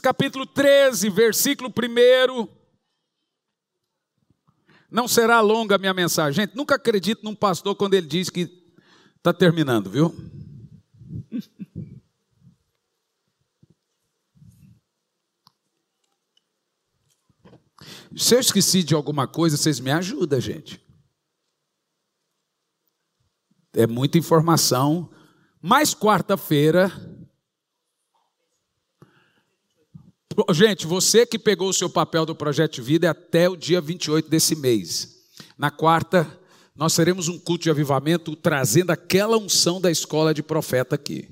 Capítulo 13, versículo 1. Não será longa a minha mensagem. Gente, nunca acredito num pastor quando ele diz que está terminando, viu? Se eu esqueci de alguma coisa, vocês me ajudam, gente. É muita informação. Mas quarta-feira. Gente, você que pegou o seu papel do Projeto de Vida é até o dia 28 desse mês. Na quarta, nós teremos um culto de avivamento trazendo aquela unção da escola de profeta aqui.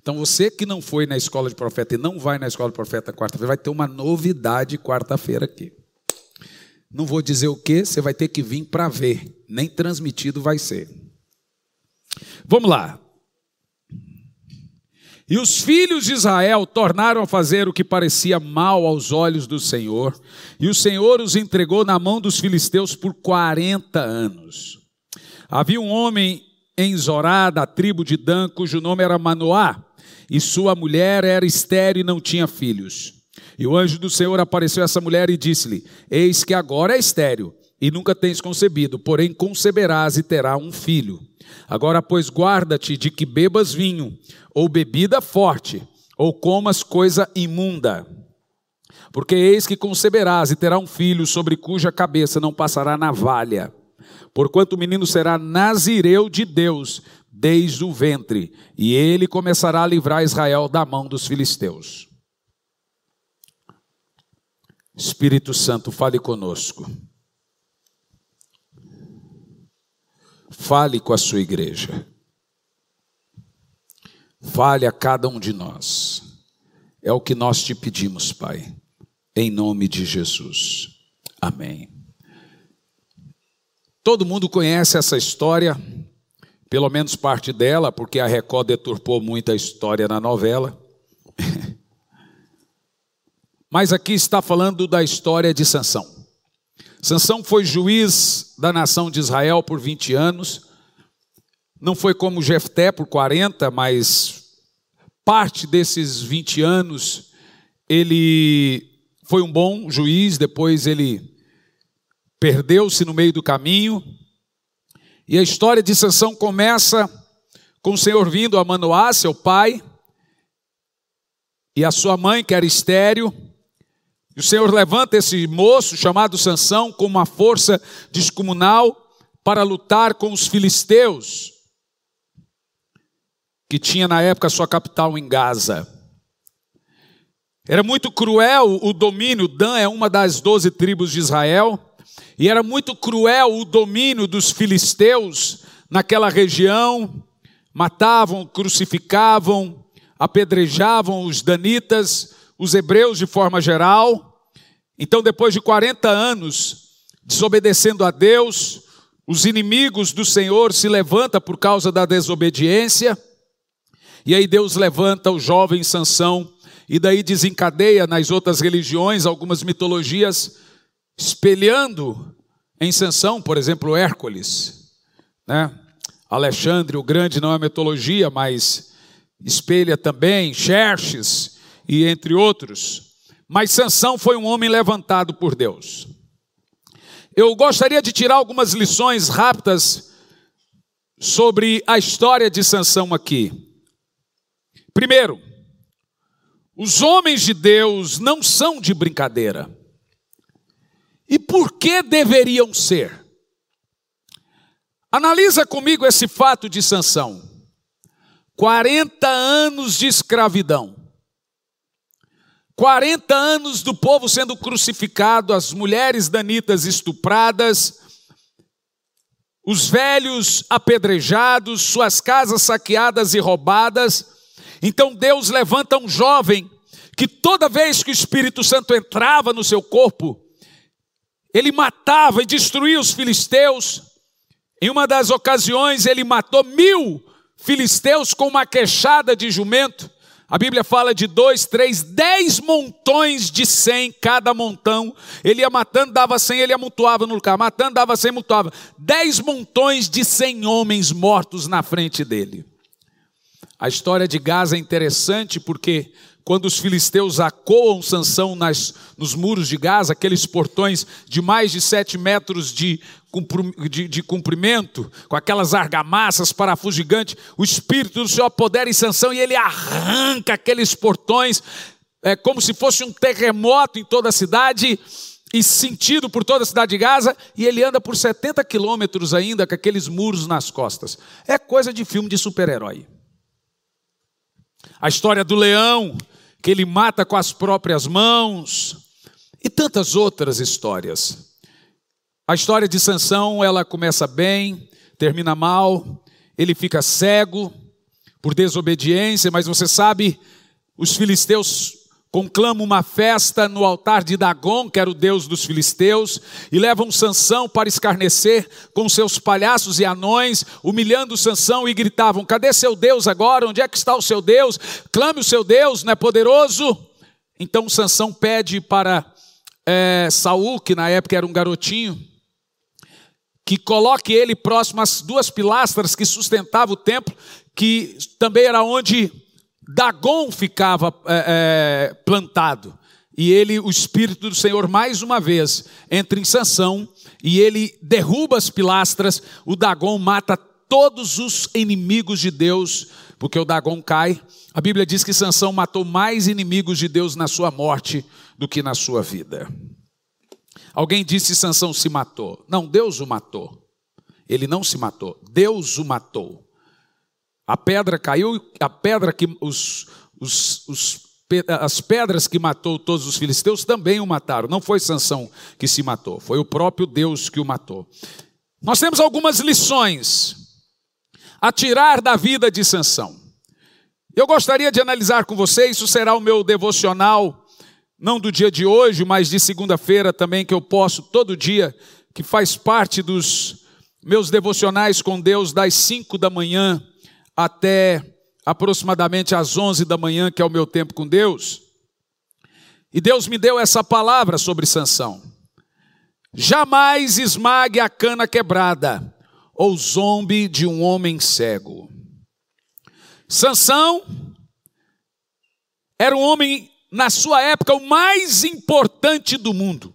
Então, você que não foi na escola de profeta e não vai na escola de profeta quarta-feira, vai ter uma novidade quarta-feira aqui. Não vou dizer o que, você vai ter que vir para ver, nem transmitido vai ser. Vamos lá. E os filhos de Israel tornaram a fazer o que parecia mal aos olhos do Senhor, e o Senhor os entregou na mão dos filisteus por 40 anos. Havia um homem em Zorá, da tribo de Dan, cujo nome era Manoá, e sua mulher era estéril e não tinha filhos. E o anjo do Senhor apareceu a essa mulher e disse-lhe: Eis que agora é estéril e nunca tens concebido, porém conceberás e terá um filho. Agora, pois, guarda-te de que bebas vinho, ou bebida forte, ou comas coisa imunda. Porque eis que conceberás e terá um filho, sobre cuja cabeça não passará navalha. Porquanto o menino será nazireu de Deus desde o ventre, e ele começará a livrar Israel da mão dos filisteus. Espírito Santo, fale conosco. Fale com a sua igreja. Fale a cada um de nós. É o que nós te pedimos, Pai. Em nome de Jesus. Amém. Todo mundo conhece essa história, pelo menos parte dela, porque a Record deturpou muito a história na novela. Mas aqui está falando da história de Sansão. Sansão foi juiz da nação de Israel por 20 anos. Não foi como Jefté por 40, mas parte desses 20 anos ele foi um bom juiz, depois ele perdeu-se no meio do caminho. E a história de Sansão começa com o Senhor vindo a Manoá, seu pai, e a sua mãe, que era estéreo, o Senhor levanta esse moço chamado Sansão com uma força descomunal para lutar com os filisteus, que tinha na época sua capital em Gaza. Era muito cruel o domínio, Dan é uma das doze tribos de Israel, e era muito cruel o domínio dos filisteus naquela região, matavam, crucificavam, apedrejavam os danitas, os hebreus de forma geral. Então, depois de 40 anos desobedecendo a Deus, os inimigos do Senhor se levantam por causa da desobediência, e aí Deus levanta o jovem Sansão, e daí desencadeia nas outras religiões algumas mitologias, espelhando em Sansão, por exemplo, Hércules, né? Alexandre o Grande não é mitologia, mas espelha também Xerxes e entre outros. Mas Sansão foi um homem levantado por Deus. Eu gostaria de tirar algumas lições rápidas sobre a história de Sansão aqui. Primeiro, os homens de Deus não são de brincadeira. E por que deveriam ser? Analisa comigo esse fato de Sansão. 40 anos de escravidão. 40 anos do povo sendo crucificado, as mulheres danitas estupradas, os velhos apedrejados, suas casas saqueadas e roubadas. Então Deus levanta um jovem que toda vez que o Espírito Santo entrava no seu corpo, ele matava e destruía os filisteus. Em uma das ocasiões, ele matou mil filisteus com uma queixada de jumento. A Bíblia fala de dois, três, dez montões de cem cada montão. Ele ia matando, dava cem, ele amontoava no lugar. Matando, dava cem, amontoava. Dez montões de cem homens mortos na frente dele. A história de Gaza é interessante porque quando os filisteus acoam Sansão nas, nos muros de Gaza, aqueles portões de mais de sete metros de, de, de comprimento, com aquelas argamassas, parafuso gigante, o Espírito do Senhor apodera em Sansão e ele arranca aqueles portões, é, como se fosse um terremoto em toda a cidade, e sentido por toda a cidade de Gaza, e ele anda por 70 quilômetros ainda com aqueles muros nas costas. É coisa de filme de super-herói. A história do leão, que ele mata com as próprias mãos, e tantas outras histórias. A história de Sansão, ela começa bem, termina mal, ele fica cego por desobediência, mas você sabe, os filisteus conclamam uma festa no altar de Dagon, que era o deus dos filisteus, e levam Sansão para escarnecer com seus palhaços e anões, humilhando Sansão e gritavam: "Cadê seu Deus agora? Onde é que está o seu Deus? Clame o seu Deus, não é poderoso?" Então Sansão pede para é, Saul, que na época era um garotinho, que coloque ele próximo às duas pilastras que sustentavam o templo, que também era onde Dagon ficava é, é, plantado. E ele, o Espírito do Senhor, mais uma vez, entra em sanção e ele derruba as pilastras. O Dagon mata todos os inimigos de Deus, porque o Dagon cai. A Bíblia diz que Sansão matou mais inimigos de Deus na sua morte do que na sua vida. Alguém disse Sansão se matou. Não, Deus o matou. Ele não se matou, Deus o matou. A pedra caiu, a pedra que os, os, os, as pedras que matou todos os filisteus também o mataram. Não foi Sansão que se matou, foi o próprio Deus que o matou. Nós temos algumas lições a tirar da vida de Sansão. Eu gostaria de analisar com vocês, isso será o meu devocional, não do dia de hoje, mas de segunda-feira também, que eu posso todo dia, que faz parte dos meus devocionais com Deus das cinco da manhã até aproximadamente às 11 da manhã, que é o meu tempo com Deus. E Deus me deu essa palavra sobre Sansão. Jamais esmague a cana quebrada ou zombe de um homem cego. Sansão era um homem na sua época o mais importante do mundo.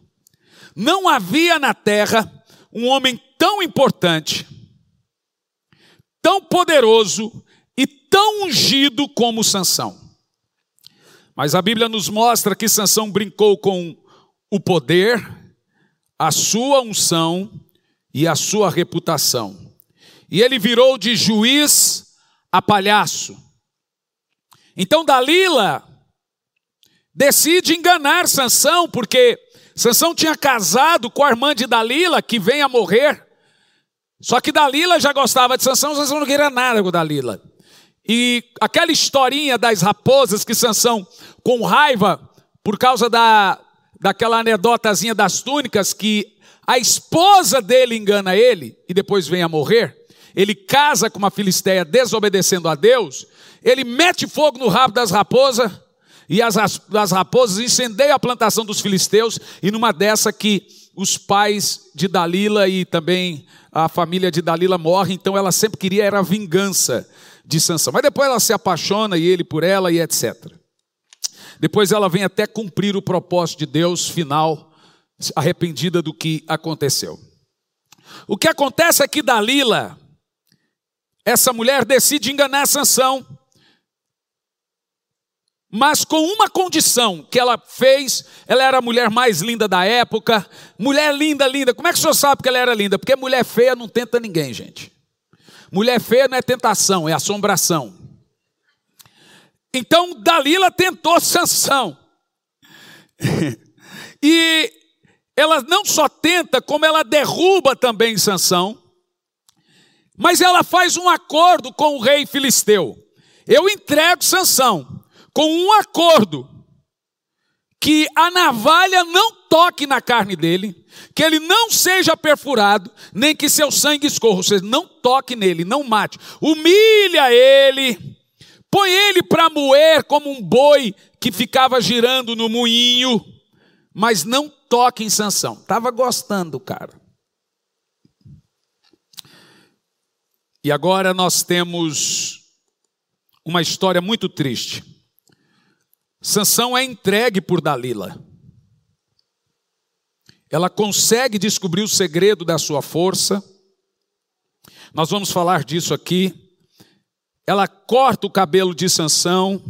Não havia na terra um homem tão importante tão poderoso e tão ungido como Sansão. Mas a Bíblia nos mostra que Sansão brincou com o poder, a sua unção e a sua reputação. E ele virou de juiz a palhaço. Então Dalila decide enganar Sansão, porque Sansão tinha casado com a irmã de Dalila, que vem a morrer. Só que Dalila já gostava de Sansão, Sansão não queria nada com Dalila. E aquela historinha das raposas que Sansão, com raiva, por causa da, daquela anedotazinha das túnicas, que a esposa dele engana ele e depois vem a morrer, ele casa com uma filisteia desobedecendo a Deus, ele mete fogo no rabo das raposas, e as, as raposas incendeiam a plantação dos filisteus, e numa dessa que os pais de Dalila e também a família de Dalila morre, então ela sempre queria era a vingança de Sansão. Mas depois ela se apaixona e ele por ela e etc. Depois ela vem até cumprir o propósito de Deus final, arrependida do que aconteceu. O que acontece é que Dalila, essa mulher decide enganar Sansão mas com uma condição que ela fez, ela era a mulher mais linda da época, mulher linda, linda. Como é que o senhor sabe que ela era linda? Porque mulher feia não tenta ninguém, gente. Mulher feia não é tentação, é assombração. Então Dalila tentou Sansão. e ela não só tenta, como ela derruba também Sansão. Mas ela faz um acordo com o rei filisteu. Eu entrego Sansão, com um acordo que a navalha não toque na carne dele, que ele não seja perfurado, nem que seu sangue escorra, ou seja, não toque nele, não mate, humilha ele, põe ele para moer como um boi que ficava girando no moinho, mas não toque em Sansão. Estava gostando, cara. E agora nós temos uma história muito triste. Sansão é entregue por Dalila. Ela consegue descobrir o segredo da sua força. Nós vamos falar disso aqui. Ela corta o cabelo de Sansão,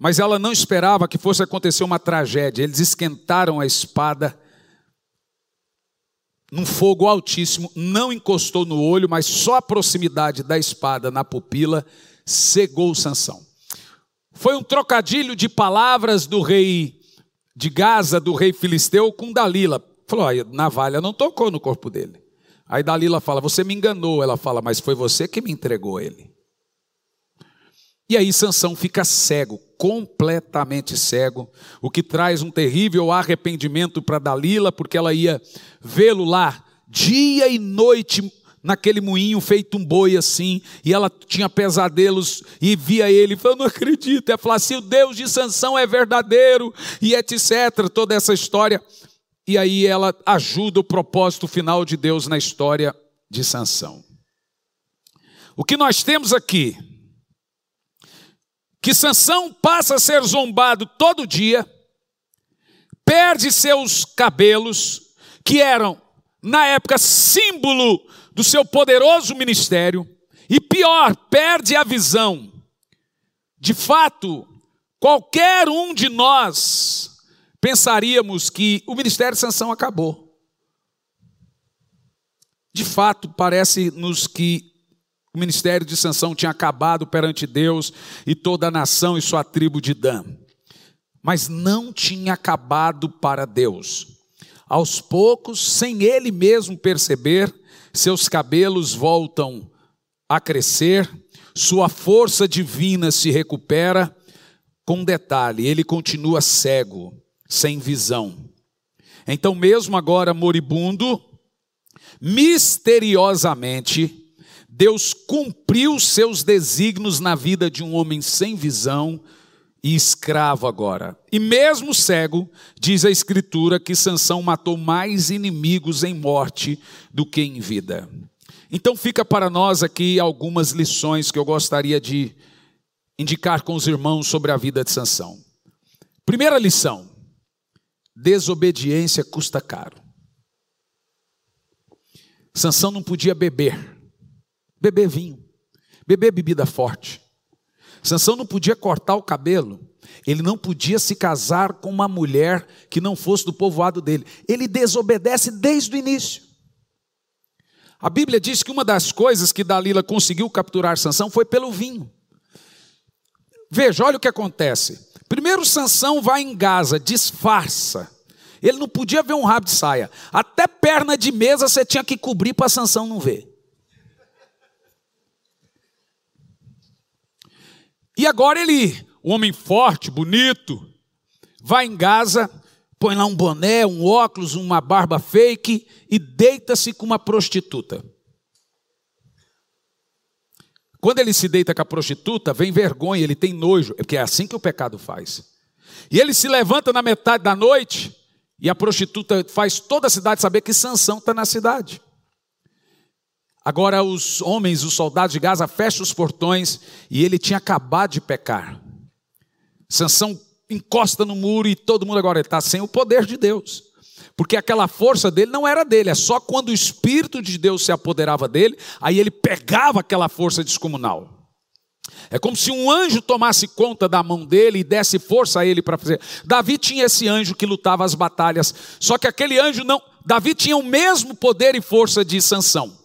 mas ela não esperava que fosse acontecer uma tragédia. Eles esquentaram a espada num fogo altíssimo, não encostou no olho, mas só a proximidade da espada na pupila cegou Sansão. Foi um trocadilho de palavras do rei de Gaza, do rei filisteu, com Dalila. Falou: a navalha não tocou no corpo dele. Aí Dalila fala: Você me enganou. Ela fala: Mas foi você que me entregou ele. E aí Sansão fica cego, completamente cego, o que traz um terrível arrependimento para Dalila, porque ela ia vê-lo lá dia e noite naquele moinho feito um boi assim, e ela tinha pesadelos e via ele, falou, não acredito, ela falou, se o Deus de Sansão é verdadeiro, e etc, toda essa história, e aí ela ajuda o propósito final de Deus na história de Sansão. O que nós temos aqui, que Sansão passa a ser zombado todo dia, perde seus cabelos, que eram, na época, símbolo do seu poderoso ministério e, pior, perde a visão. De fato, qualquer um de nós pensaríamos que o ministério de sanção acabou. De fato, parece-nos que o ministério de sanção tinha acabado perante Deus e toda a nação e sua tribo de Dan. Mas não tinha acabado para Deus. Aos poucos, sem ele mesmo perceber, seus cabelos voltam a crescer, sua força divina se recupera. Com detalhe, ele continua cego, sem visão. Então, mesmo agora moribundo, misteriosamente, Deus cumpriu seus desígnios na vida de um homem sem visão e escravo agora. E mesmo cego, diz a escritura que Sansão matou mais inimigos em morte do que em vida. Então fica para nós aqui algumas lições que eu gostaria de indicar com os irmãos sobre a vida de Sansão. Primeira lição: desobediência custa caro. Sansão não podia beber, beber vinho, beber bebida forte. Sansão não podia cortar o cabelo, ele não podia se casar com uma mulher que não fosse do povoado dele. Ele desobedece desde o início. A Bíblia diz que uma das coisas que Dalila conseguiu capturar Sansão foi pelo vinho. Veja, olha o que acontece. Primeiro Sansão vai em Gaza, disfarça. Ele não podia ver um rabo de saia. Até perna de mesa você tinha que cobrir para Sansão não ver. E agora ele, um homem forte, bonito, vai em Gaza, põe lá um boné, um óculos, uma barba fake e deita-se com uma prostituta. Quando ele se deita com a prostituta, vem vergonha, ele tem nojo, porque é assim que o pecado faz. E ele se levanta na metade da noite e a prostituta faz toda a cidade saber que Sansão está na cidade. Agora os homens, os soldados de Gaza fecham os portões e ele tinha acabado de pecar. Sansão encosta no muro e todo mundo agora está sem o poder de Deus. Porque aquela força dele não era dele, é só quando o Espírito de Deus se apoderava dele, aí ele pegava aquela força descomunal. É como se um anjo tomasse conta da mão dele e desse força a ele para fazer. Davi tinha esse anjo que lutava as batalhas, só que aquele anjo não. Davi tinha o mesmo poder e força de Sansão.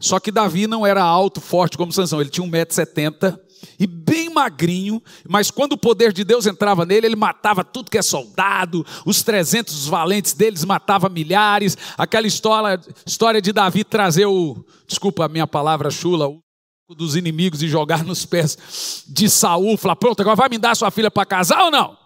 Só que Davi não era alto, forte como Sansão, ele tinha 1,70m e bem magrinho, mas quando o poder de Deus entrava nele, ele matava tudo que é soldado, os 300 valentes deles matava milhares, aquela história, história de Davi trazer o, desculpa a minha palavra chula, o dos inimigos e jogar nos pés de Saul, falar, pronto, agora vai me dar sua filha para casar ou não?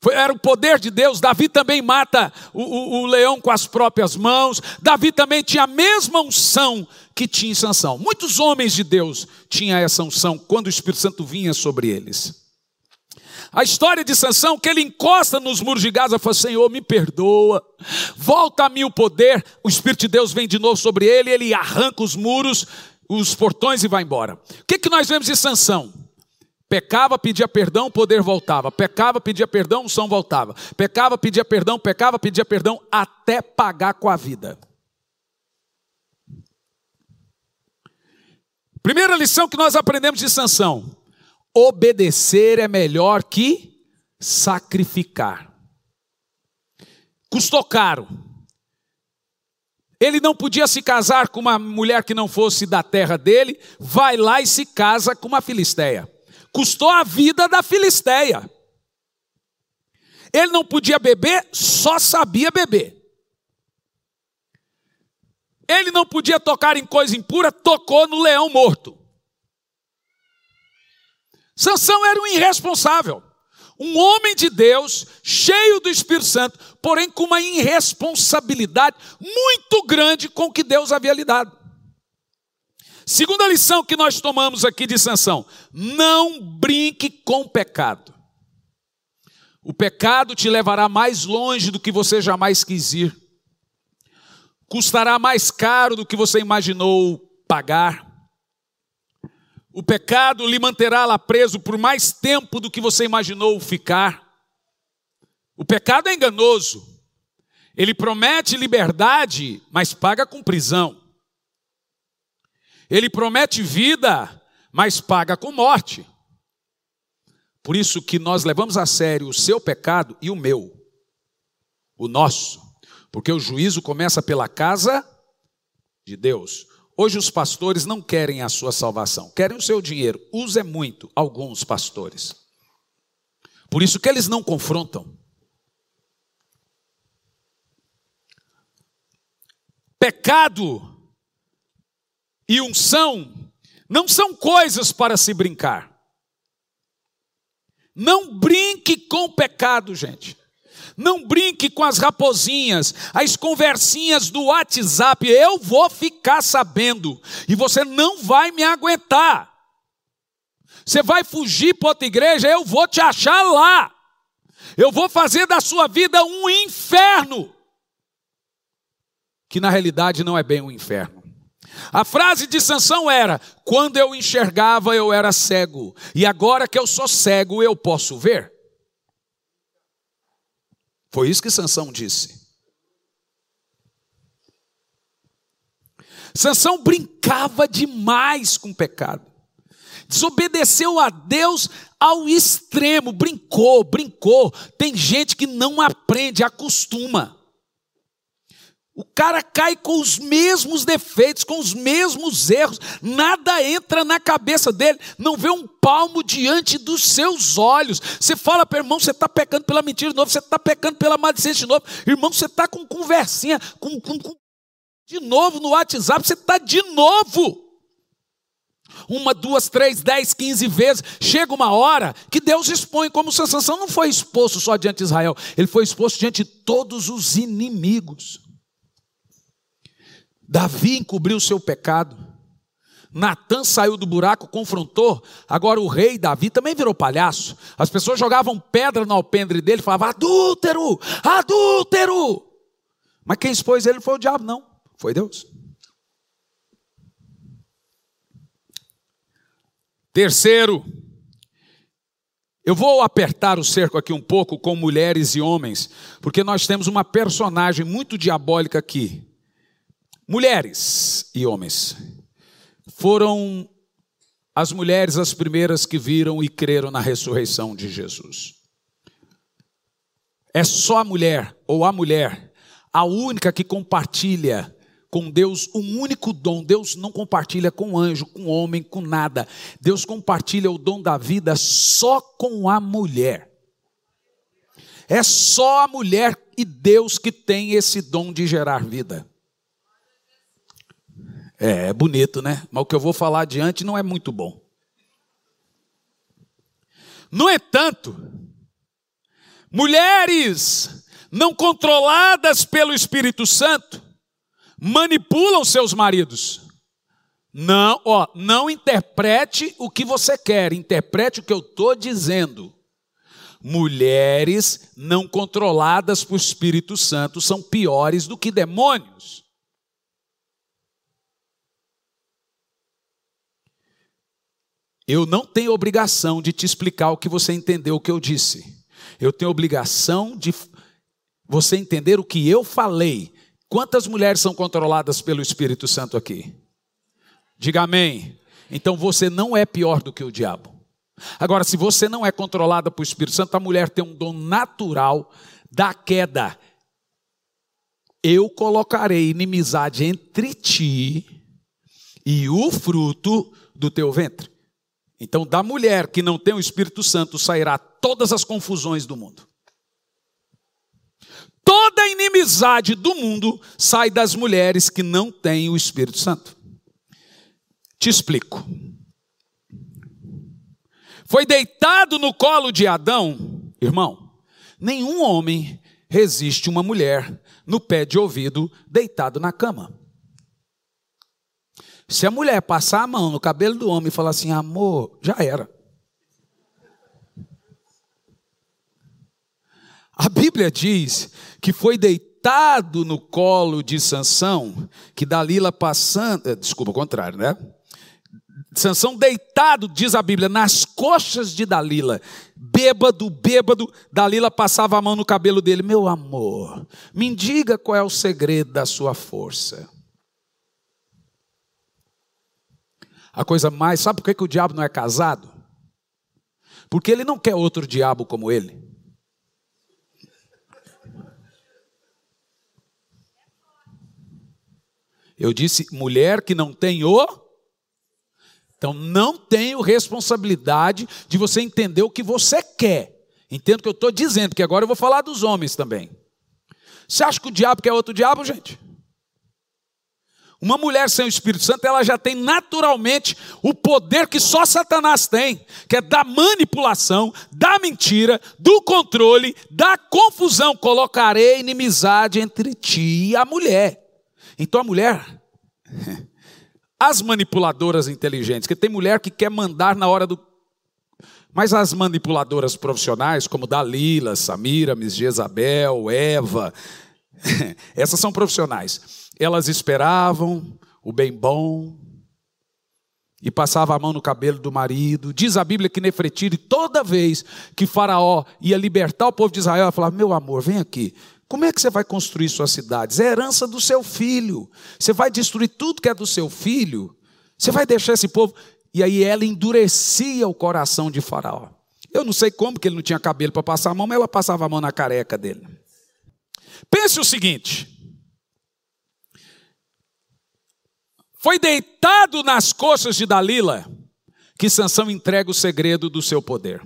Foi, era o poder de Deus. Davi também mata o, o, o, leão com as próprias mãos. Davi também tinha a mesma unção que tinha Sansão. Muitos homens de Deus tinham essa unção quando o Espírito Santo vinha sobre eles. A história de Sansão, que ele encosta nos muros de Gaza, fala: Senhor, me perdoa, volta a mim o poder. O Espírito de Deus vem de novo sobre ele, ele arranca os muros, os portões e vai embora. O que, que nós vemos de Sansão? Pecava, pedia perdão, poder voltava. Pecava, pedia perdão, som voltava. Pecava, pedia perdão, pecava, pedia perdão, até pagar com a vida. Primeira lição que nós aprendemos de Sansão: obedecer é melhor que sacrificar. Custou caro. Ele não podia se casar com uma mulher que não fosse da terra dele, vai lá e se casa com uma filisteia. Custou a vida da filisteia. Ele não podia beber, só sabia beber. Ele não podia tocar em coisa impura, tocou no leão morto. Sansão era um irresponsável. Um homem de Deus, cheio do Espírito Santo, porém com uma irresponsabilidade muito grande com o que Deus havia lhe dado. Segunda lição que nós tomamos aqui de Sansão: não brinque com pecado. O pecado te levará mais longe do que você jamais quis ir. Custará mais caro do que você imaginou pagar. O pecado lhe manterá lá preso por mais tempo do que você imaginou ficar. O pecado é enganoso. Ele promete liberdade, mas paga com prisão. Ele promete vida, mas paga com morte. Por isso que nós levamos a sério o seu pecado e o meu, o nosso, porque o juízo começa pela casa de Deus. Hoje os pastores não querem a sua salvação, querem o seu dinheiro. Usa é muito alguns pastores. Por isso que eles não confrontam. Pecado e unção não são coisas para se brincar. Não brinque com o pecado, gente. Não brinque com as raposinhas, as conversinhas do WhatsApp. Eu vou ficar sabendo e você não vai me aguentar. Você vai fugir para outra igreja, eu vou te achar lá. Eu vou fazer da sua vida um inferno. Que na realidade não é bem um inferno. A frase de Sansão era: quando eu enxergava, eu era cego, e agora que eu sou cego, eu posso ver. Foi isso que Sansão disse. Sansão brincava demais com o pecado. Desobedeceu a Deus ao extremo, brincou, brincou. Tem gente que não aprende, acostuma. O cara cai com os mesmos defeitos, com os mesmos erros, nada entra na cabeça dele, não vê um palmo diante dos seus olhos. Você fala para irmão, você está pecando pela mentira de novo, você está pecando pela maledicência de novo. Irmão, você está com conversinha, com, com, com, de novo no WhatsApp, você está de novo. Uma, duas, três, dez, quinze vezes. Chega uma hora que Deus expõe, como Sansão não foi exposto só diante de Israel, ele foi exposto diante de todos os inimigos. Davi encobriu seu pecado. Natan saiu do buraco, confrontou. Agora o rei Davi também virou palhaço. As pessoas jogavam pedra no alpendre dele, falavam: adúltero, adúltero. Mas quem expôs ele foi o diabo, não, foi Deus. Terceiro, eu vou apertar o cerco aqui um pouco com mulheres e homens, porque nós temos uma personagem muito diabólica aqui. Mulheres e homens. Foram as mulheres as primeiras que viram e creram na ressurreição de Jesus. É só a mulher, ou a mulher, a única que compartilha com Deus um único dom. Deus não compartilha com anjo, com homem, com nada. Deus compartilha o dom da vida só com a mulher. É só a mulher e Deus que tem esse dom de gerar vida. É, é bonito, né? Mas o que eu vou falar adiante não é muito bom. No entanto, mulheres não controladas pelo Espírito Santo manipulam seus maridos. Não, ó, não interprete o que você quer, interprete o que eu estou dizendo. Mulheres não controladas por Espírito Santo são piores do que demônios. Eu não tenho obrigação de te explicar o que você entendeu o que eu disse. Eu tenho obrigação de você entender o que eu falei. Quantas mulheres são controladas pelo Espírito Santo aqui? Diga amém. Então você não é pior do que o diabo. Agora, se você não é controlada pelo Espírito Santo, a mulher tem um dom natural da queda. Eu colocarei inimizade entre ti e o fruto do teu ventre. Então, da mulher que não tem o Espírito Santo sairá todas as confusões do mundo. Toda a inimizade do mundo sai das mulheres que não têm o Espírito Santo. Te explico. Foi deitado no colo de Adão, irmão, nenhum homem resiste uma mulher no pé de ouvido deitado na cama. Se a mulher passar a mão no cabelo do homem e falar assim, amor, já era. A Bíblia diz que foi deitado no colo de Sansão, que Dalila passando, eh, desculpa, o contrário, né? Sansão deitado, diz a Bíblia, nas coxas de Dalila, bêbado, bêbado, Dalila passava a mão no cabelo dele, meu amor, me diga qual é o segredo da sua força. A coisa mais, sabe por que, que o diabo não é casado? Porque ele não quer outro diabo como ele. Eu disse mulher que não tem o. Então não tenho responsabilidade de você entender o que você quer. Entendo o que eu estou dizendo, porque agora eu vou falar dos homens também. Você acha que o diabo quer outro diabo, gente? Uma mulher sem o Espírito Santo, ela já tem naturalmente o poder que só Satanás tem, que é da manipulação, da mentira, do controle, da confusão. Colocarei inimizade entre ti e a mulher. Então a mulher, as manipuladoras inteligentes, que tem mulher que quer mandar na hora do. Mas as manipuladoras profissionais, como Dalila, Samira, Miss Jezabel, Eva, essas são profissionais elas esperavam o bem bom e passava a mão no cabelo do marido. Diz a Bíblia que Nefretiri, toda vez que Faraó ia libertar o povo de Israel, ela falava: Meu amor, vem aqui. Como é que você vai construir suas cidades? É herança do seu filho. Você vai destruir tudo que é do seu filho. Você vai deixar esse povo. E aí ela endurecia o coração de Faraó. Eu não sei como, que ele não tinha cabelo para passar a mão, mas ela passava a mão na careca dele. Pense o seguinte: Foi deitado nas coxas de Dalila que Sansão entrega o segredo do seu poder.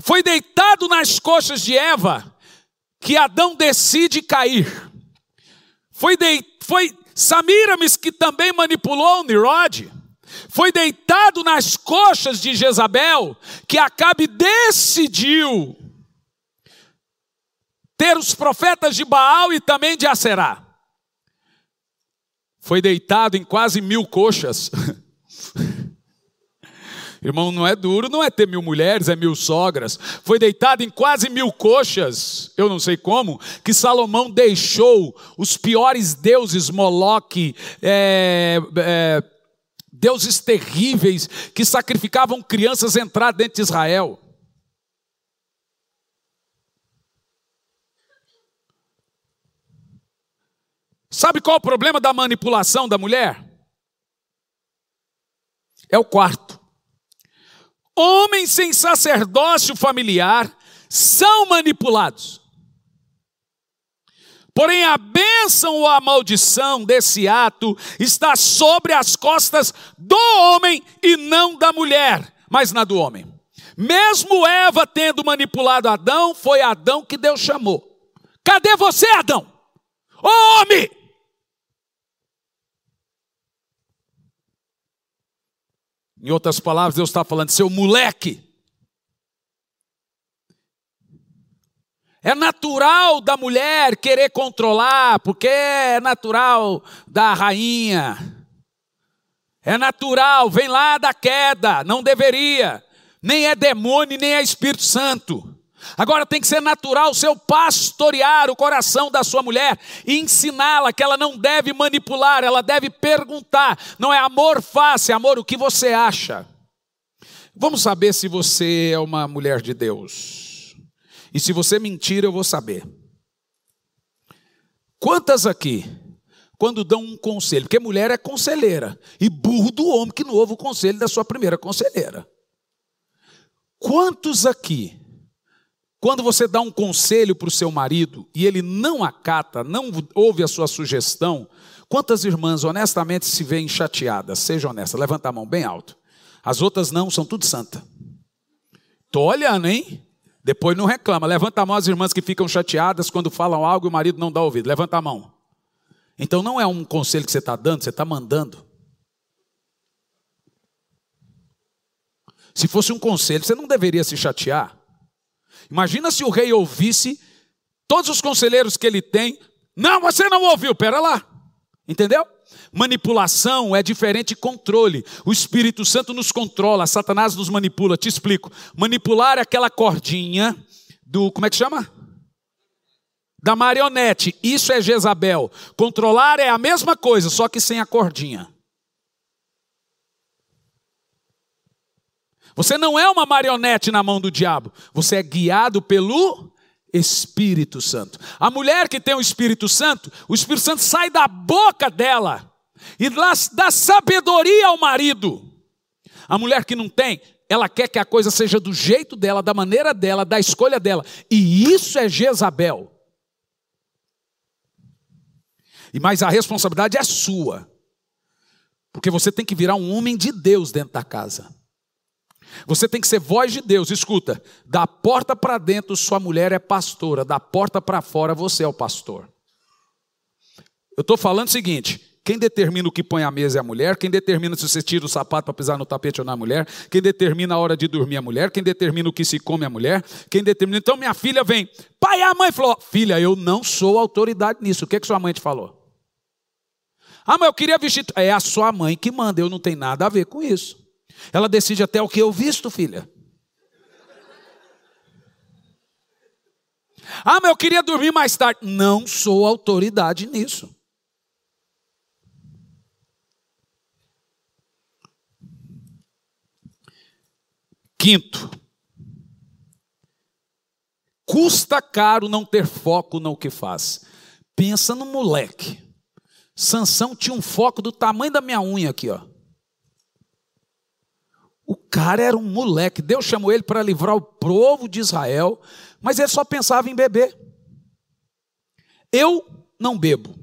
Foi deitado nas coxas de Eva que Adão decide cair. Foi, de, foi Samiramis que também manipulou Nirod. Foi deitado nas coxas de Jezabel que Acabe decidiu ter os profetas de Baal e também de Aserá foi deitado em quase mil coxas. Irmão, não é duro, não é ter mil mulheres, é mil sogras. Foi deitado em quase mil coxas, eu não sei como, que Salomão deixou os piores deuses, Moloque, é, é, deuses terríveis, que sacrificavam crianças entrar dentro de Israel. Sabe qual é o problema da manipulação da mulher? É o quarto. Homens sem sacerdócio familiar são manipulados. Porém, a bênção ou a maldição desse ato está sobre as costas do homem e não da mulher, mas na do homem. Mesmo Eva tendo manipulado Adão, foi Adão que Deus chamou. Cadê você, Adão? Homem! Em outras palavras, Deus está falando, seu moleque. É natural da mulher querer controlar, porque é natural da rainha. É natural, vem lá da queda, não deveria. Nem é demônio, nem é Espírito Santo. Agora tem que ser natural o seu pastorear o coração da sua mulher e ensiná-la que ela não deve manipular, ela deve perguntar. Não é amor fácil, é amor o que você acha. Vamos saber se você é uma mulher de Deus. E se você mentir, eu vou saber. Quantas aqui, quando dão um conselho, porque mulher é conselheira, e burro do homem que não ouve o conselho da sua primeira conselheira. Quantos aqui, quando você dá um conselho para o seu marido e ele não acata, não ouve a sua sugestão, quantas irmãs honestamente se veem chateadas? Seja honesta, levanta a mão bem alto. As outras não, são tudo santa. Estou olhando, hein? Depois não reclama. Levanta a mão as irmãs que ficam chateadas quando falam algo e o marido não dá ouvido. Levanta a mão. Então não é um conselho que você está dando, você está mandando. Se fosse um conselho, você não deveria se chatear. Imagina se o rei ouvisse todos os conselheiros que ele tem. Não, você não ouviu, pera lá. Entendeu? Manipulação é diferente de controle. O Espírito Santo nos controla, Satanás nos manipula. Te explico. Manipular é aquela cordinha do. Como é que chama? Da marionete. Isso é Jezabel. Controlar é a mesma coisa, só que sem a cordinha. Você não é uma marionete na mão do diabo. Você é guiado pelo Espírito Santo. A mulher que tem o Espírito Santo, o Espírito Santo sai da boca dela e dá sabedoria ao marido. A mulher que não tem, ela quer que a coisa seja do jeito dela, da maneira dela, da escolha dela. E isso é Jezabel. E mas a responsabilidade é sua. Porque você tem que virar um homem de Deus dentro da casa. Você tem que ser voz de Deus. Escuta, da porta para dentro sua mulher é pastora, da porta para fora você é o pastor. Eu estou falando o seguinte: quem determina o que põe à mesa é a mulher, quem determina se você tira o sapato para pisar no tapete ou não é mulher, quem determina a hora de dormir é a mulher, quem determina o que se come é a mulher, quem determina. Então minha filha vem, pai, a mãe falou: Filha, eu não sou autoridade nisso. O que, que sua mãe te falou? Ah, mas eu queria vestir. É a sua mãe que manda, eu não tenho nada a ver com isso. Ela decide até o que eu visto, filha. Ah, mas eu queria dormir mais tarde. Não sou autoridade nisso. Quinto, custa caro não ter foco no que faz. Pensa no moleque. Sansão tinha um foco do tamanho da minha unha aqui, ó. O cara era um moleque. Deus chamou ele para livrar o povo de Israel, mas ele só pensava em beber. Eu não bebo.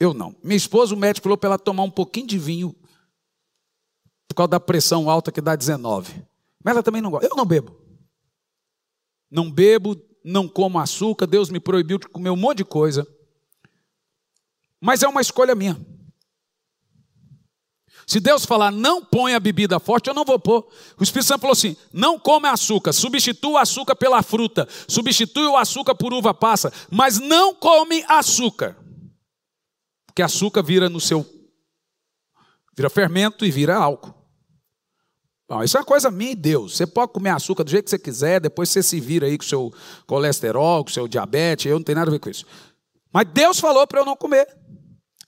Eu não. Minha esposa, o médico falou para ela tomar um pouquinho de vinho por causa da pressão alta que dá 19. Mas ela também não gosta. Eu não bebo. Não bebo, não como açúcar. Deus me proibiu de comer um monte de coisa. Mas é uma escolha minha. Se Deus falar, não põe a bebida forte, eu não vou pôr. O Espírito Santo falou assim: não come açúcar, substitua o açúcar pela fruta, substitui o açúcar por uva passa, mas não come açúcar. Porque açúcar vira no seu. vira fermento e vira álcool. Bom, isso é uma coisa minha e Deus. Você pode comer açúcar do jeito que você quiser, depois você se vira aí com o seu colesterol, com o seu diabetes, eu não tenho nada a ver com isso. Mas Deus falou para eu não comer.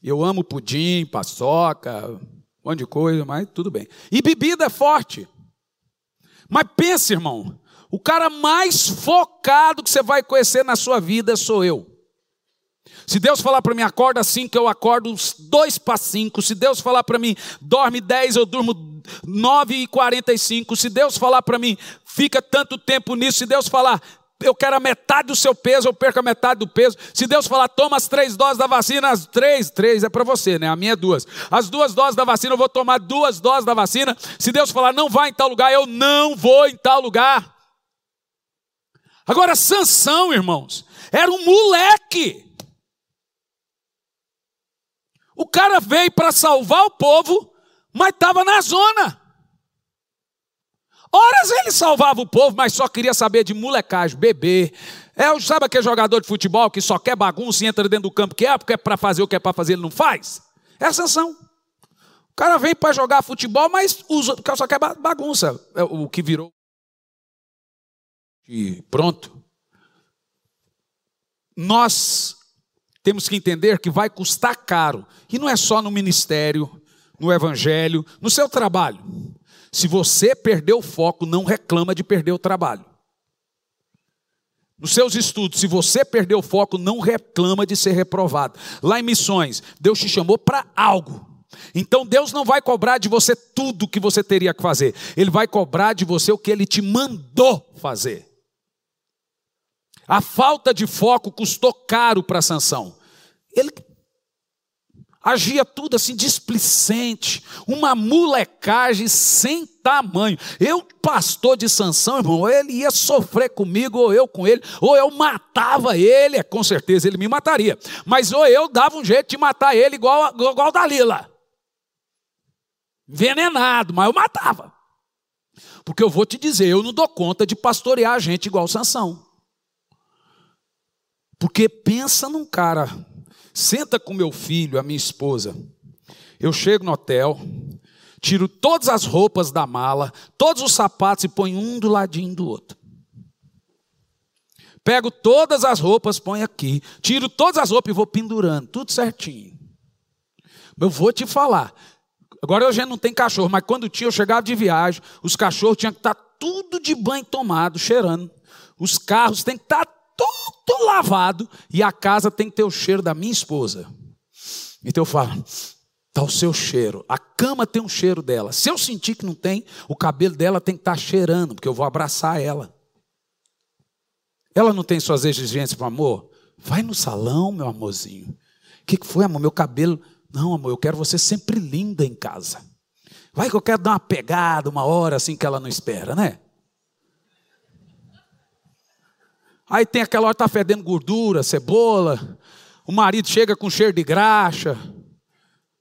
Eu amo pudim, paçoca, um monte de coisa, mas tudo bem. E bebida é forte. Mas pense, irmão, o cara mais focado que você vai conhecer na sua vida sou eu. Se Deus falar para mim, acorda 5, eu acordo dois para cinco. Se Deus falar para mim, dorme 10, eu durmo 9 e 45. Se Deus falar para mim, fica tanto tempo nisso. Se Deus falar, eu quero a metade do seu peso, eu perco a metade do peso. Se Deus falar, toma as três doses da vacina, as três, três é para você, né? A minha é duas. As duas doses da vacina, eu vou tomar duas doses da vacina. Se Deus falar, não vai em tal lugar, eu não vou em tal lugar. Agora, Sansão, irmãos, era um moleque. O cara veio para salvar o povo, mas estava na zona. Horas ele salvava o povo, mas só queria saber de molecagem, bebê. É, sabe aquele jogador de futebol que só quer bagunça e entra dentro do campo que é, porque é para fazer o que é para fazer, ele não faz? É a sanção. O cara vem para jogar futebol, mas usa, porque só quer bagunça. É o que virou. E pronto. Nós temos que entender que vai custar caro. E não é só no ministério, no evangelho, no seu trabalho. Se você perdeu o foco, não reclama de perder o trabalho. Nos seus estudos, se você perdeu o foco, não reclama de ser reprovado. Lá em missões, Deus te chamou para algo. Então Deus não vai cobrar de você tudo que você teria que fazer. Ele vai cobrar de você o que ele te mandou fazer. A falta de foco custou caro para Sansão. Ele agia tudo assim displicente, uma molecagem sem tamanho. Eu, pastor de Sansão, irmão, ele ia sofrer comigo, ou eu com ele, ou eu matava ele, com certeza ele me mataria. Mas ou eu dava um jeito de matar ele igual, igual Dalila. Envenenado, mas eu matava. Porque eu vou te dizer, eu não dou conta de pastorear a gente igual Sansão. Porque pensa num cara Senta com meu filho, a minha esposa. Eu chego no hotel, tiro todas as roupas da mala, todos os sapatos e ponho um do ladinho do outro. Pego todas as roupas, ponho aqui, tiro todas as roupas e vou pendurando, tudo certinho. Eu vou te falar. Agora já não tenho cachorro, mas quando tinha, eu chegava de viagem, os cachorros tinham que estar tudo de banho tomado, cheirando. Os carros têm que estar tudo lavado e a casa tem que ter o cheiro da minha esposa. Então eu falo, está o seu cheiro. A cama tem um cheiro dela. Se eu sentir que não tem, o cabelo dela tem que estar tá cheirando, porque eu vou abraçar ela. Ela não tem suas exigências para amor? Vai no salão, meu amorzinho. O que, que foi, amor? Meu cabelo. Não, amor, eu quero você sempre linda em casa. Vai que eu quero dar uma pegada uma hora assim que ela não espera, né? Aí tem aquela hora que está fedendo gordura, cebola. O marido chega com cheiro de graxa.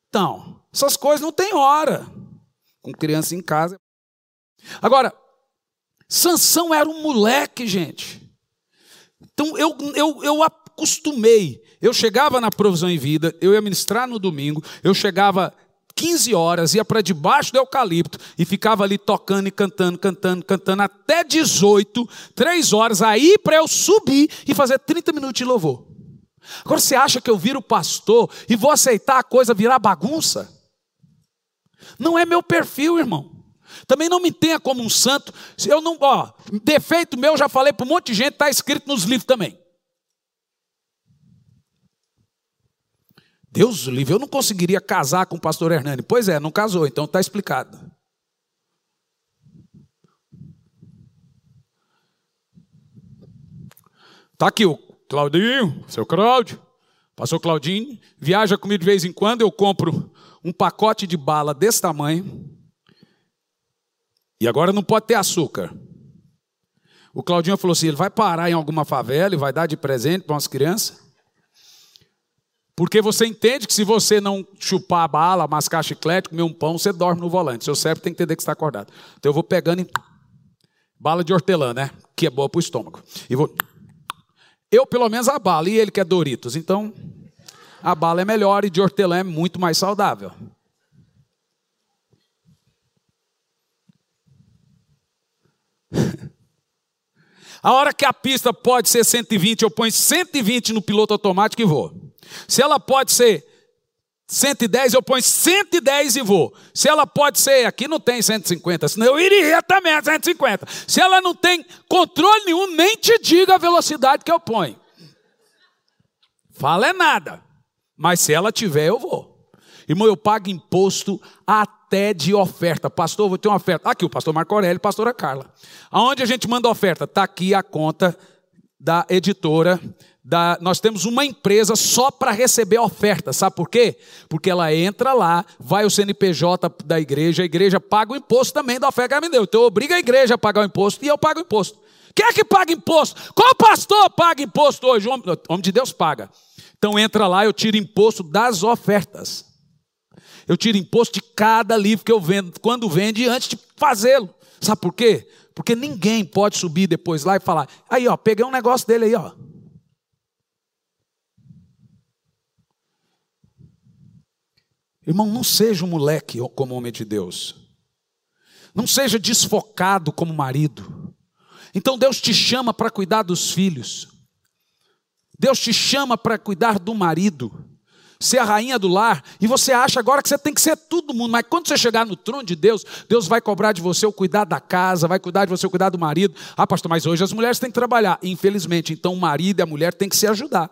Então, essas coisas não tem hora. Com criança em casa. Agora, Sansão era um moleque, gente. Então eu, eu, eu acostumei. Eu chegava na provisão em vida, eu ia ministrar no domingo, eu chegava 15 horas, ia para debaixo do eucalipto e ficava ali tocando e cantando, cantando, cantando até 18, 3 horas, aí para eu subir e fazer 30 minutos de louvor. Agora você acha que eu viro pastor e vou aceitar a coisa virar bagunça? Não é meu perfil, irmão. Também não me tenha como um santo. Eu não, ó, defeito meu, já falei para um monte de gente, está escrito nos livros também. Deus livre, eu não conseguiria casar com o pastor Hernani. Pois é, não casou, então está explicado. Está aqui o Claudinho, seu Cláudio, pastor Claudinho, viaja comigo de vez em quando, eu compro um pacote de bala desse tamanho. E agora não pode ter açúcar. O Claudinho falou assim: ele vai parar em alguma favela e vai dar de presente para umas crianças. Porque você entende que se você não chupar a bala, mascar chiclete, comer um pão, você dorme no volante. Seu cérebro tem que entender que está acordado. Então eu vou pegando em... bala de hortelã, né? Que é boa para o estômago. E vou. Eu, pelo menos, a bala. E ele que é Doritos. Então, a bala é melhor e de hortelã é muito mais saudável. A hora que a pista pode ser 120, eu ponho 120 no piloto automático e vou. Se ela pode ser 110, eu ponho 110 e vou. Se ela pode ser, aqui não tem 150, senão eu iria também a 150. Se ela não tem controle nenhum, nem te diga a velocidade que eu ponho. Fala é nada. Mas se ela tiver, eu vou. Irmão, eu pago imposto até de oferta. Pastor, vou ter uma oferta. Aqui o pastor Marco Aurélio e a pastora Carla. Aonde a gente manda oferta? Está aqui a conta da editora da, nós temos uma empresa só para receber oferta, sabe por quê? Porque ela entra lá, vai o CNPJ da igreja, a igreja paga o imposto também da oferta que ela me deu. Então obriga a igreja a pagar o imposto e eu pago o imposto. Quem é que paga imposto? Qual pastor paga imposto hoje? O homem de Deus paga. Então entra lá, eu tiro imposto das ofertas. Eu tiro imposto de cada livro que eu vendo, quando vende, antes de fazê-lo. Sabe por quê? Porque ninguém pode subir depois lá e falar: aí, ó, peguei um negócio dele aí, ó. Irmão, não seja um moleque como homem de Deus. Não seja desfocado como marido. Então Deus te chama para cuidar dos filhos. Deus te chama para cuidar do marido. ser a rainha do lar, e você acha agora que você tem que ser tudo mundo, mas quando você chegar no trono de Deus, Deus vai cobrar de você o cuidar da casa, vai cuidar de você o cuidar do marido. Ah, pastor, mas hoje as mulheres têm que trabalhar. Infelizmente, então o marido e a mulher têm que se ajudar.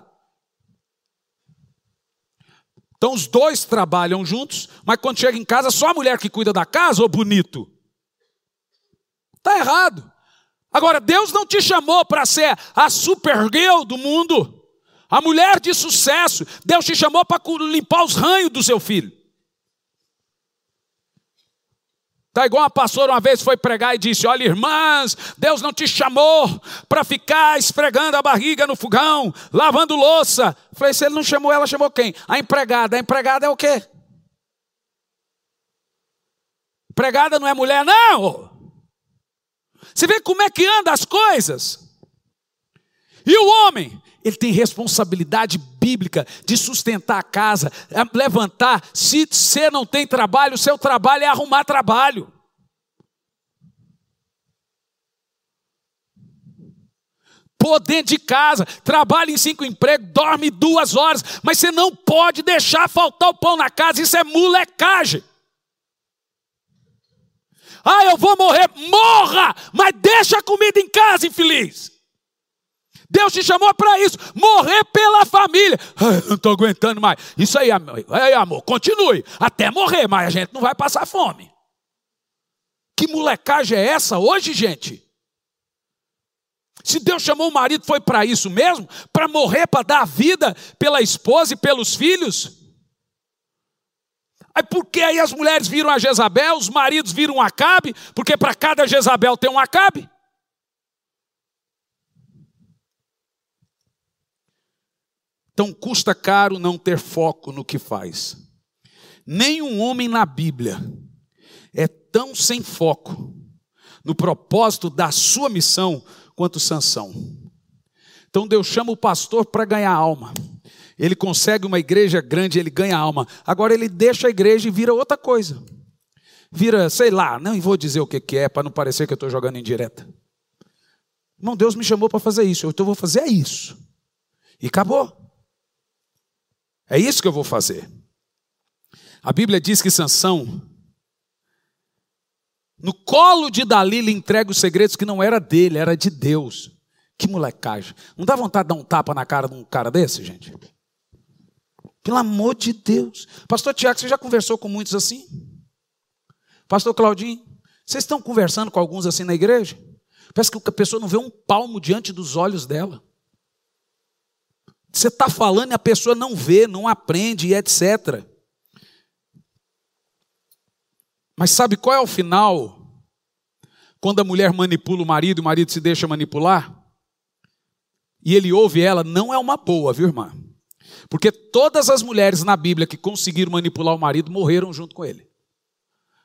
Então os dois trabalham juntos, mas quando chega em casa, só a mulher que cuida da casa, ô bonito. Está errado. Agora, Deus não te chamou para ser a supergirl do mundo. A mulher de sucesso, Deus te chamou para limpar os ranhos do seu filho. Está igual uma pastora uma vez foi pregar e disse: Olha, irmãs, Deus não te chamou para ficar esfregando a barriga no fogão, lavando louça. Falei: Se ele não chamou ela, chamou quem? A empregada. A empregada é o quê? Empregada não é mulher, não. Você vê como é que anda as coisas. E o homem? Ele tem responsabilidade bíblica de sustentar a casa, levantar. Se você não tem trabalho, seu trabalho é arrumar trabalho. Pô dentro de casa, trabalha em cinco empregos, dorme duas horas, mas você não pode deixar faltar o pão na casa, isso é molecagem. Ah, eu vou morrer, morra, mas deixa a comida em casa, infeliz. Deus te chamou para isso, morrer pela família. Ai, não estou aguentando mais. Isso aí, amor. aí, amor, continue. Até morrer, mas a gente não vai passar fome. Que molecagem é essa hoje, gente? Se Deus chamou o marido, foi para isso mesmo? Para morrer, para dar vida pela esposa e pelos filhos? Aí por que aí as mulheres viram a Jezabel, os maridos viram Acabe? Porque para cada Jezabel tem um Acabe? Então custa caro não ter foco no que faz. Nenhum homem na Bíblia é tão sem foco no propósito da sua missão quanto Sansão. Então Deus chama o pastor para ganhar alma. Ele consegue uma igreja grande, ele ganha alma. Agora ele deixa a igreja e vira outra coisa. Vira, sei lá, não vou dizer o que, é, para não parecer que eu estou jogando em direta. Irmão, Deus me chamou para fazer isso, então eu vou fazer isso. E acabou. É isso que eu vou fazer. A Bíblia diz que Sansão, no colo de Dalila, entrega os segredos que não era dele, era de Deus. Que molecagem. Não dá vontade de dar um tapa na cara de um cara desse, gente? Pelo amor de Deus. Pastor Tiago, você já conversou com muitos assim? Pastor Claudinho, vocês estão conversando com alguns assim na igreja? Parece que a pessoa não vê um palmo diante dos olhos dela. Você está falando e a pessoa não vê, não aprende e etc. Mas sabe qual é o final? Quando a mulher manipula o marido e o marido se deixa manipular? E ele ouve ela, não é uma boa, viu, irmã? Porque todas as mulheres na Bíblia que conseguiram manipular o marido morreram junto com ele.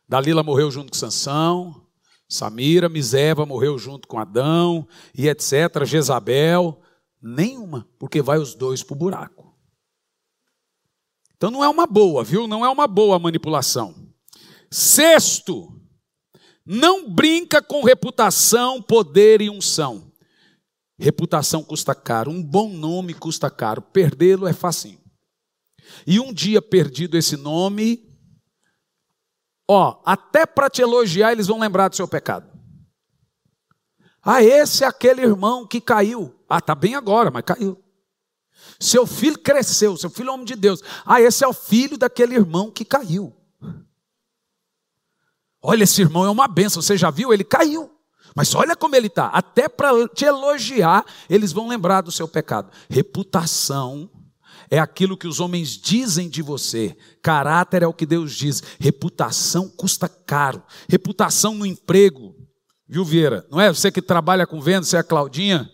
Dalila morreu junto com Sansão, Samira, Miseva morreu junto com Adão e etc. Jezabel. Nenhuma, porque vai os dois para o buraco. Então não é uma boa, viu? Não é uma boa manipulação. Sexto, não brinca com reputação, poder e unção. Reputação custa caro, um bom nome custa caro, perdê-lo é facinho. E um dia perdido esse nome, ó, até para te elogiar eles vão lembrar do seu pecado. Ah, esse é aquele irmão que caiu. Ah, está bem agora, mas caiu. Seu filho cresceu, seu filho é homem de Deus. Ah, esse é o filho daquele irmão que caiu. Olha, esse irmão é uma benção, você já viu? Ele caiu. Mas olha como ele está. Até para te elogiar, eles vão lembrar do seu pecado. Reputação é aquilo que os homens dizem de você. Caráter é o que Deus diz. Reputação custa caro. Reputação no emprego. Viu, Vieira? Não é você que trabalha com venda, você é a Claudinha?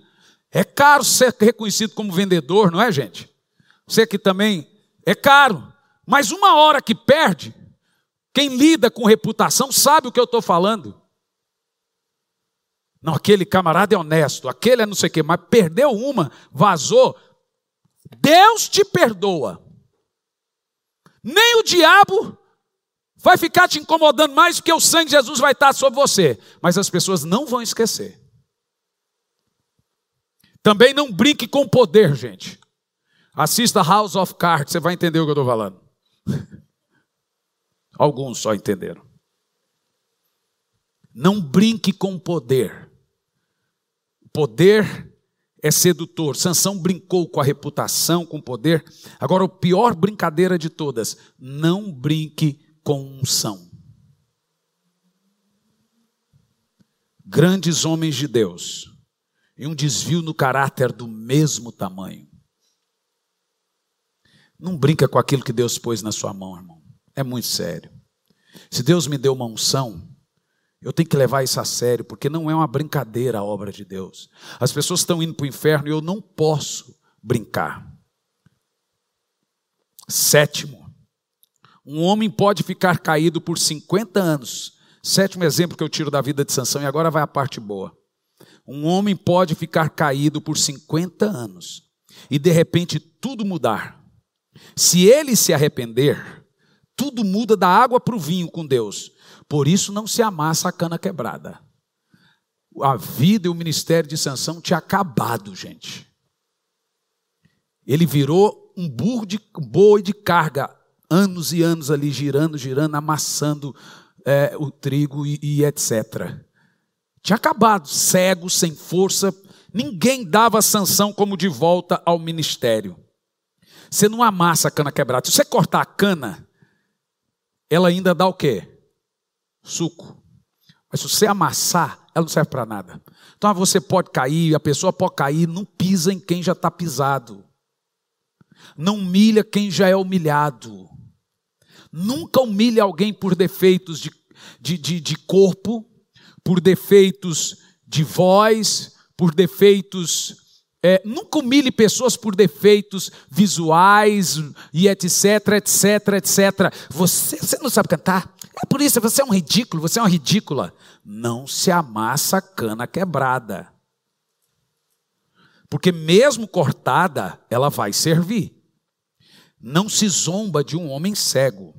É caro ser reconhecido como vendedor, não é, gente? Você que também é caro. Mas uma hora que perde, quem lida com reputação sabe o que eu estou falando. Não, aquele camarada é honesto, aquele é não sei o quê, mas perdeu uma, vazou. Deus te perdoa. Nem o diabo vai ficar te incomodando mais, porque o sangue de Jesus vai estar sobre você. Mas as pessoas não vão esquecer. Também não brinque com poder, gente. Assista House of Cards, você vai entender o que eu estou falando. Alguns só entenderam. Não brinque com poder. Poder é sedutor. Sansão brincou com a reputação, com o poder. Agora, a pior brincadeira de todas: não brinque com unção. Grandes homens de Deus e um desvio no caráter do mesmo tamanho. Não brinca com aquilo que Deus pôs na sua mão, irmão. É muito sério. Se Deus me deu uma unção, eu tenho que levar isso a sério, porque não é uma brincadeira a obra de Deus. As pessoas estão indo para o inferno e eu não posso brincar. Sétimo, um homem pode ficar caído por 50 anos. Sétimo exemplo que eu tiro da vida de Sansão, e agora vai a parte boa. Um homem pode ficar caído por 50 anos e de repente tudo mudar. Se ele se arrepender, tudo muda da água para o vinho com Deus. Por isso não se amassa a cana quebrada. A vida e o ministério de Sansão tinha acabado, gente. Ele virou um burro de boi de carga, anos e anos ali girando, girando, amassando é, o trigo e, e etc. Tinha acabado, cego, sem força, ninguém dava Sansão como de volta ao ministério. Você não amassa a cana quebrada. Se você cortar a cana, ela ainda dá o quê? Suco. Mas se você amassar, ela não serve para nada. Então você pode cair, a pessoa pode cair, não pisa em quem já está pisado. Não humilha quem já é humilhado. Nunca humilhe alguém por defeitos de, de, de, de corpo, por defeitos de voz, por defeitos é, nunca humilhe pessoas por defeitos visuais e etc, etc, etc. Você, você não sabe cantar? É por isso, você é um ridículo, você é uma ridícula. Não se amassa a cana quebrada. Porque mesmo cortada, ela vai servir. Não se zomba de um homem cego.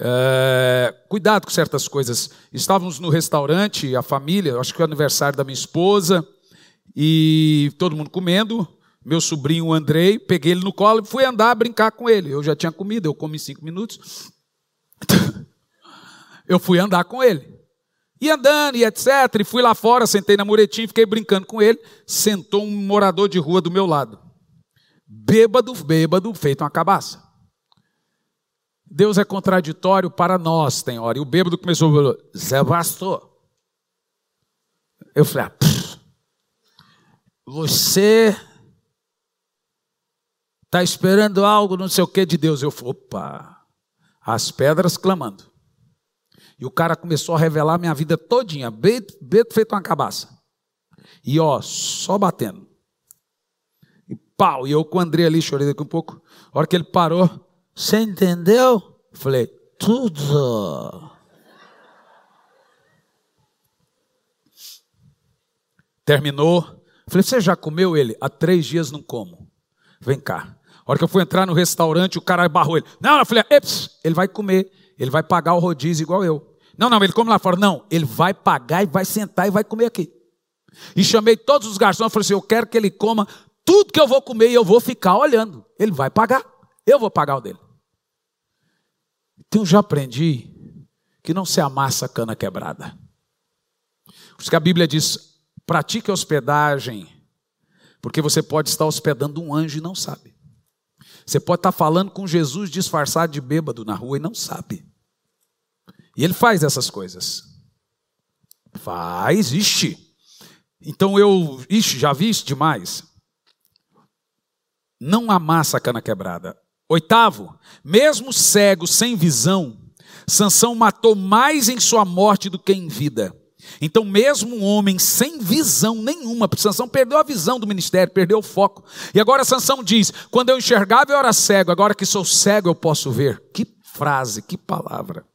É, cuidado com certas coisas. Estávamos no restaurante, a família, acho que é o aniversário da minha esposa e todo mundo comendo. Meu sobrinho Andrei, peguei ele no colo e fui andar, brincar com ele. Eu já tinha comido, eu comi cinco minutos. eu fui andar com ele. E andando e etc. E fui lá fora, sentei na muretinha, fiquei brincando com ele. Sentou um morador de rua do meu lado. Bêbado, bêbado, feito uma cabaça. Deus é contraditório para nós, tem hora. E o bêbado começou a falar, Zé Pastor. Eu falei, ah, você está esperando algo, não sei o que de Deus. Eu falei, opa, as pedras clamando. E o cara começou a revelar minha vida todinha, beto feito uma cabaça. E ó, só batendo. E pau, e eu com o André ali, chorei daqui um pouco. A hora que ele parou, você entendeu? Eu falei, tudo. Terminou, Falei, você já comeu ele? Há três dias não como. Vem cá. A hora que eu fui entrar no restaurante, o cara barrou ele. Não, eu falei, Eps, ele vai comer, ele vai pagar o rodízio igual eu. Não, não, ele come lá fora. Não, ele vai pagar e vai sentar e vai comer aqui. E chamei todos os garçons e falei assim: eu quero que ele coma tudo que eu vou comer e eu vou ficar olhando. Ele vai pagar, eu vou pagar o dele. Então já aprendi que não se amassa cana quebrada. Por isso que a Bíblia diz: Pratique a hospedagem, porque você pode estar hospedando um anjo e não sabe. Você pode estar falando com Jesus disfarçado de bêbado na rua e não sabe. E ele faz essas coisas. Faz, ixi. Então eu, ixi, já vi isso demais. Não amassa a cana quebrada. Oitavo, mesmo cego, sem visão, Sansão matou mais em sua morte do que em vida. Então, mesmo um homem sem visão nenhuma, porque Sansão perdeu a visão do ministério, perdeu o foco. E agora Sansão diz: quando eu enxergava eu era cego, agora que sou cego eu posso ver. Que frase, que palavra.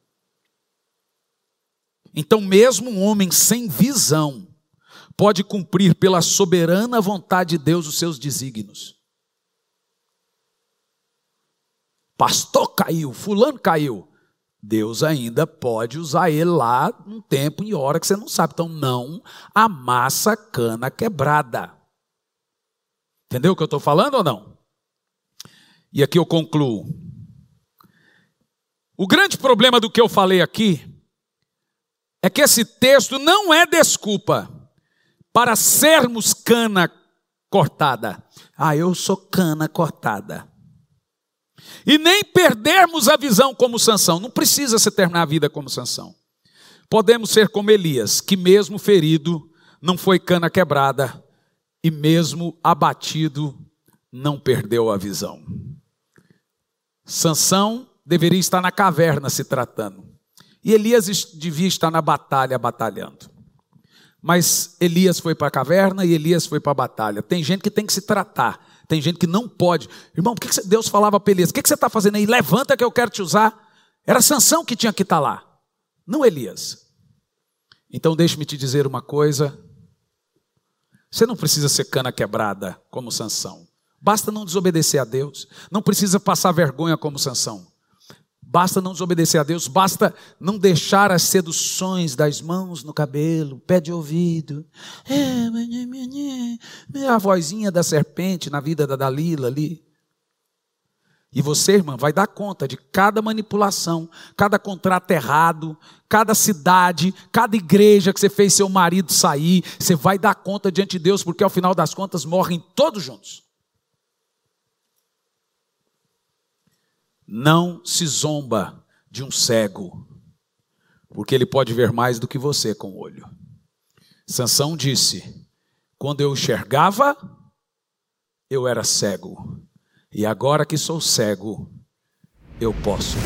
Então, mesmo um homem sem visão pode cumprir pela soberana vontade de Deus os seus desígnios. Pastor caiu, fulano caiu. Deus ainda pode usar ele lá num tempo e hora que você não sabe. Então, não amassa cana quebrada. Entendeu o que eu estou falando ou não? E aqui eu concluo. O grande problema do que eu falei aqui é que esse texto não é desculpa para sermos cana cortada. Ah, eu sou cana cortada. E nem perdermos a visão como Sansão. Não precisa se terminar a vida como Sansão. Podemos ser como Elias, que mesmo ferido, não foi cana quebrada, e mesmo abatido, não perdeu a visão. Sansão deveria estar na caverna se tratando. E Elias devia estar na batalha batalhando. Mas Elias foi para a caverna e Elias foi para a batalha. Tem gente que tem que se tratar. Tem gente que não pode. Irmão, por que Deus falava para Elias? O que você está fazendo aí? Levanta que eu quero te usar. Era Sansão que tinha que estar tá lá, não Elias. Então deixe-me te dizer uma coisa. Você não precisa ser cana quebrada como Sansão. Basta não desobedecer a Deus. Não precisa passar vergonha como Sansão. Basta não desobedecer a Deus, basta não deixar as seduções das mãos no cabelo, pé de ouvido. É, a vozinha da serpente na vida da Dalila ali. E você, irmã, vai dar conta de cada manipulação, cada contrato errado, cada cidade, cada igreja que você fez seu marido sair. Você vai dar conta diante de Deus, porque ao final das contas morrem todos juntos. Não se zomba de um cego, porque ele pode ver mais do que você com o olho. Sansão disse: Quando eu enxergava, eu era cego, e agora que sou cego, eu posso.